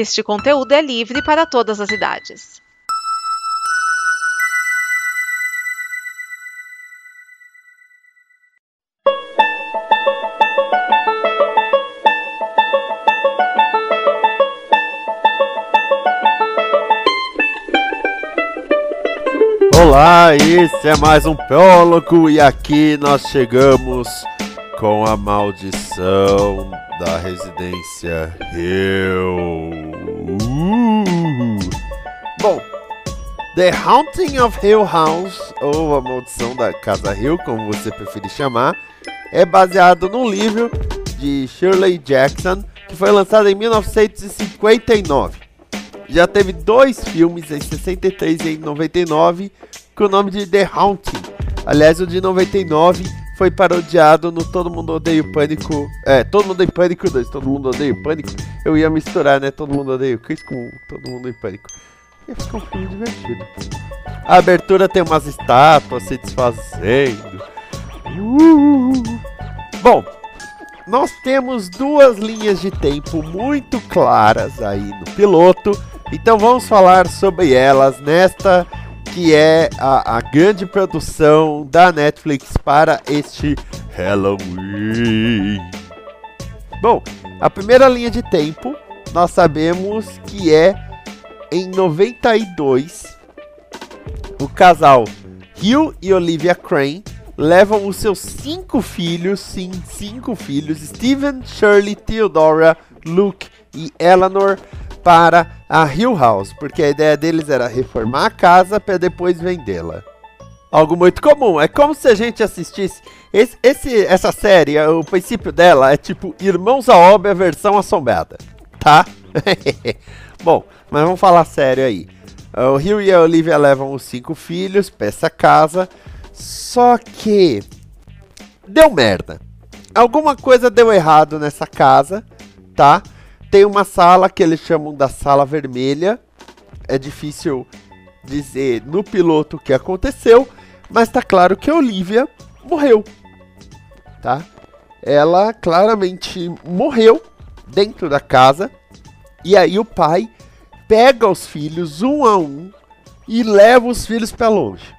Este conteúdo é livre para todas as idades. Olá, esse é mais um Prólogo e aqui nós chegamos com a maldição da residência Hill. The Haunting of Hill House, ou a maldição da Casa Hill, como você preferir chamar, é baseado num livro de Shirley Jackson que foi lançado em 1959. Já teve dois filmes em 63 e em 99 com o nome de The Haunting. Aliás, o de 99 foi parodiado no Todo Mundo Odeia o Pânico. É, Todo Mundo em Pânico 2. Todo Mundo Odeia o Pânico. Eu ia misturar, né? Todo Mundo Odeia o Chris com Todo Mundo em Pânico. Ia ficar um filme divertido. A abertura tem umas estátuas se desfazendo. Uh! Bom, nós temos duas linhas de tempo muito claras aí no piloto então vamos falar sobre elas nesta que é a, a grande produção da Netflix para este Halloween. Bom, a primeira linha de tempo nós sabemos que é em 92 o casal Hugh e Olivia Crane levam os seus cinco filhos, sim, cinco filhos, Steven, Shirley, Theodora, Luke e Eleanor para a Hill House, porque a ideia deles era reformar a casa para depois vendê-la. Algo muito comum. É como se a gente assistisse. Esse, esse, essa série, o princípio dela é tipo Irmãos à Obra versão assombrada. Tá? Bom, mas vamos falar sério aí. O Rio e a Olivia levam os cinco filhos essa casa. Só que. Deu merda. Alguma coisa deu errado nessa casa, tá? Tem uma sala que eles chamam da sala vermelha. É difícil dizer no piloto o que aconteceu, mas tá claro que a Olivia morreu. Tá? Ela claramente morreu dentro da casa. E aí o pai pega os filhos um a um e leva os filhos para longe.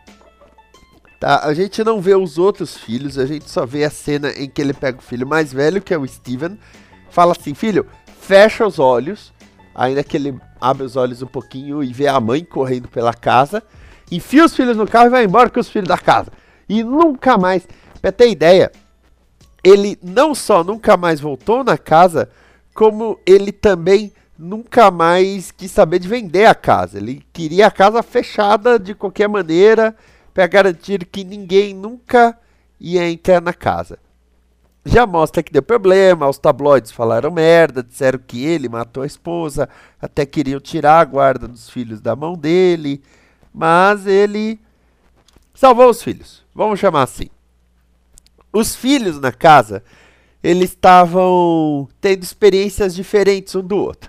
Tá? A gente não vê os outros filhos, a gente só vê a cena em que ele pega o filho mais velho, que é o Steven, fala assim: "Filho, fecha os olhos, ainda que ele abre os olhos um pouquinho e vê a mãe correndo pela casa, enfia os filhos no carro e vai embora com os filhos da casa. E nunca mais, pra ter ideia, ele não só nunca mais voltou na casa, como ele também nunca mais quis saber de vender a casa. Ele queria a casa fechada de qualquer maneira para garantir que ninguém nunca ia entrar na casa já mostra que deu problema, os tabloides falaram merda, disseram que ele matou a esposa, até queriam tirar a guarda dos filhos da mão dele, mas ele salvou os filhos, vamos chamar assim. Os filhos na casa, eles estavam tendo experiências diferentes um do outro.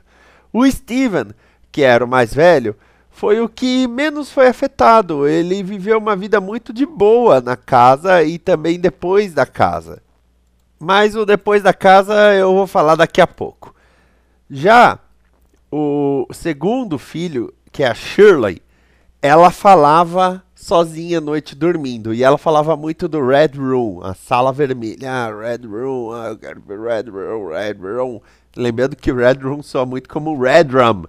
O Steven, que era o mais velho, foi o que menos foi afetado. Ele viveu uma vida muito de boa na casa e também depois da casa. Mas o depois da casa eu vou falar daqui a pouco. Já o segundo filho, que é a Shirley, ela falava sozinha à noite dormindo. E ela falava muito do Red Room, a sala vermelha. Ah, Red Room, ah, eu quero ver Red Room, Red Room. Lembrando que Red Room soa muito como Red Room,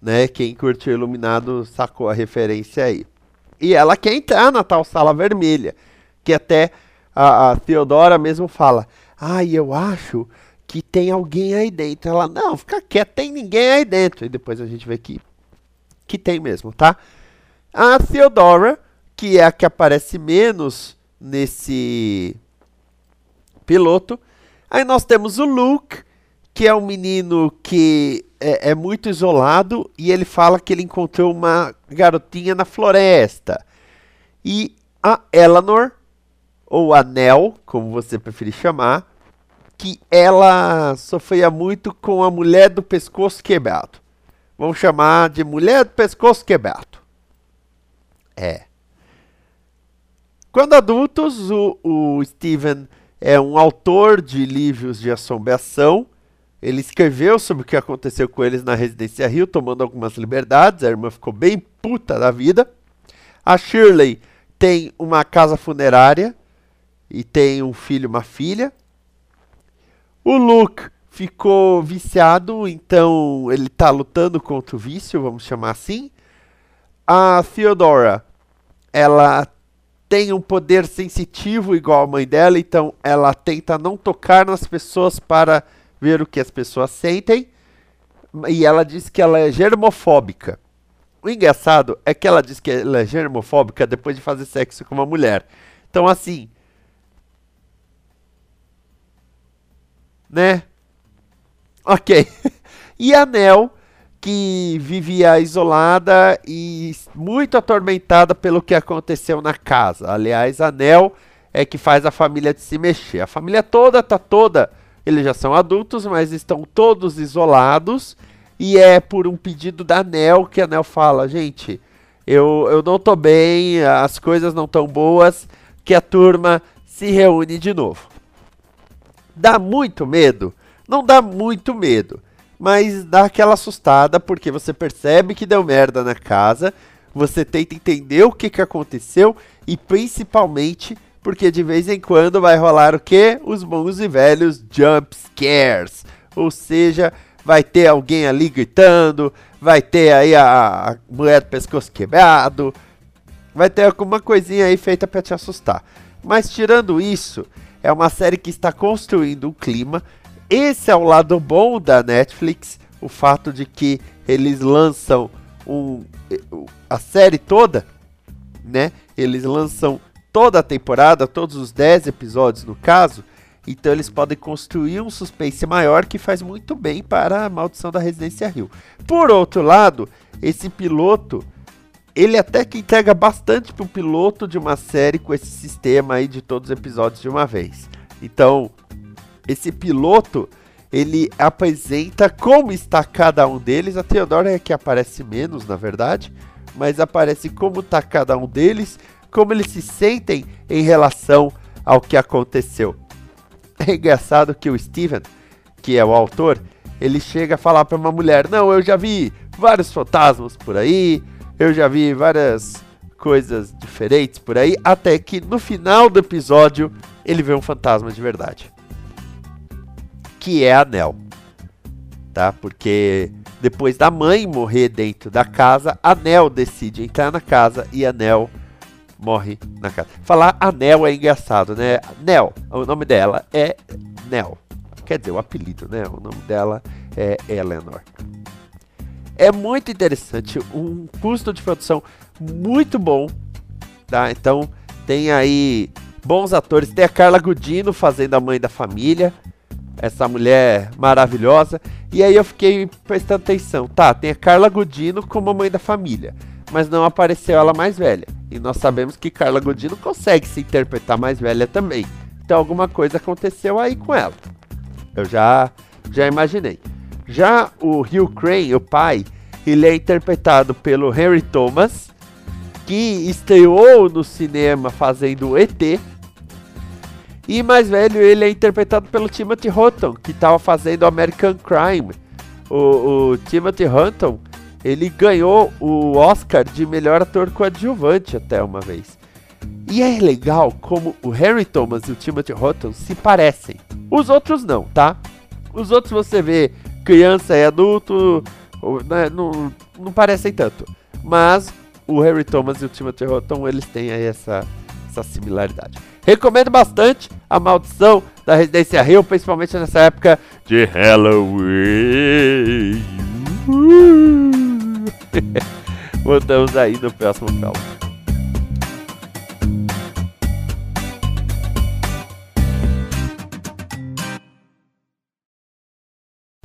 né? Quem curtiu Iluminado sacou a referência aí. E ela quer entrar na tal sala vermelha, que até a, a Theodora mesmo fala. Ai, eu acho que tem alguém aí dentro. Ela, não, fica quieto, tem ninguém aí dentro. E depois a gente vê que, que tem mesmo, tá? A Theodora, que é a que aparece menos nesse piloto. Aí nós temos o Luke, que é um menino que é, é, muito isolado e ele fala que ele encontrou uma garotinha na floresta. E a Eleanor, ou a Nell, como você preferir chamar, que ela sofria muito com a mulher do pescoço quebrado. Vamos chamar de mulher do pescoço quebrado. É. Quando adultos, o, o Steven é um autor de livros de assombração. ele escreveu sobre o que aconteceu com eles na Residência Rio, tomando algumas liberdades. A irmã ficou bem puta da vida. A Shirley tem uma casa funerária e tem um filho e uma filha. O Luke ficou viciado, então ele está lutando contra o vício, vamos chamar assim. A Theodora, ela tem um poder sensitivo igual a mãe dela, então ela tenta não tocar nas pessoas para ver o que as pessoas sentem. E ela diz que ela é germofóbica. O engraçado é que ela diz que ela é germofóbica depois de fazer sexo com uma mulher. Então, assim. Né? Ok. e a Nel, que vivia isolada e muito atormentada pelo que aconteceu na casa. Aliás, a Nel é que faz a família de se mexer. A família toda tá toda eles já são adultos, mas estão todos isolados. E é por um pedido da Nel que a Nel fala: gente, eu, eu não tô bem, as coisas não tão boas, que a turma se reúne de novo. Dá muito medo? Não dá muito medo, mas dá aquela assustada porque você percebe que deu merda na casa, você tenta entender o que, que aconteceu e principalmente porque de vez em quando vai rolar o que? Os bons e velhos jump scares. Ou seja, vai ter alguém ali gritando, vai ter aí a, a mulher do pescoço quebrado, vai ter alguma coisinha aí feita para te assustar. Mas tirando isso, é uma série que está construindo um clima. Esse é o lado bom da Netflix, o fato de que eles lançam a série toda, né? Eles lançam toda a temporada, todos os 10 episódios no caso, então eles podem construir um suspense maior que faz muito bem para a maldição da Residência Rio. Por outro lado, esse piloto, ele até que entrega bastante para o piloto de uma série com esse sistema aí de todos os episódios de uma vez. Então, esse piloto, ele apresenta como está cada um deles. A Theodora é que aparece menos, na verdade, mas aparece como está cada um deles como eles se sentem em relação ao que aconteceu. É engraçado que o Steven, que é o autor, ele chega a falar para uma mulher: Não, eu já vi vários fantasmas por aí, eu já vi várias coisas diferentes por aí, até que no final do episódio ele vê um fantasma de verdade. Que é a Nell. Tá? Porque depois da mãe morrer dentro da casa, a Nell decide entrar na casa e a Nell morre na casa. Falar Anel é engraçado, né? Nel, o nome dela é Nel. Quer dizer, o apelido, né? O nome dela é Eleanor. É muito interessante, um custo de produção muito bom, tá? Então, tem aí bons atores. Tem a Carla Gudino fazendo a mãe da família, essa mulher maravilhosa. E aí eu fiquei prestando atenção. Tá, tem a Carla Gudino como a mãe da família, mas não apareceu ela mais velha. E nós sabemos que Carla Godino consegue se interpretar mais velha também. Então alguma coisa aconteceu aí com ela. Eu já já imaginei. Já o Hugh Crane, o pai, ele é interpretado pelo Henry Thomas, que estreou no cinema fazendo ET. E mais velho, ele é interpretado pelo Timothy Hutton, que estava fazendo American Crime. O, o Timothy Hutton ele ganhou o Oscar de melhor ator coadjuvante até uma vez. E é legal como o Harry Thomas e o Timothy Hutton se parecem. Os outros não, tá? Os outros você vê criança e adulto, né, não, não parecem tanto. Mas o Harry Thomas e o Timothy Hutton, eles têm aí essa, essa similaridade. Recomendo bastante A Maldição da Residência Rio, principalmente nessa época de Halloween. Voltamos aí no próximo calma.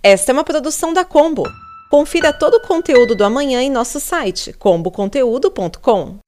Esta é uma produção da Combo. Confira todo o conteúdo do amanhã em nosso site comboconteúdo.com.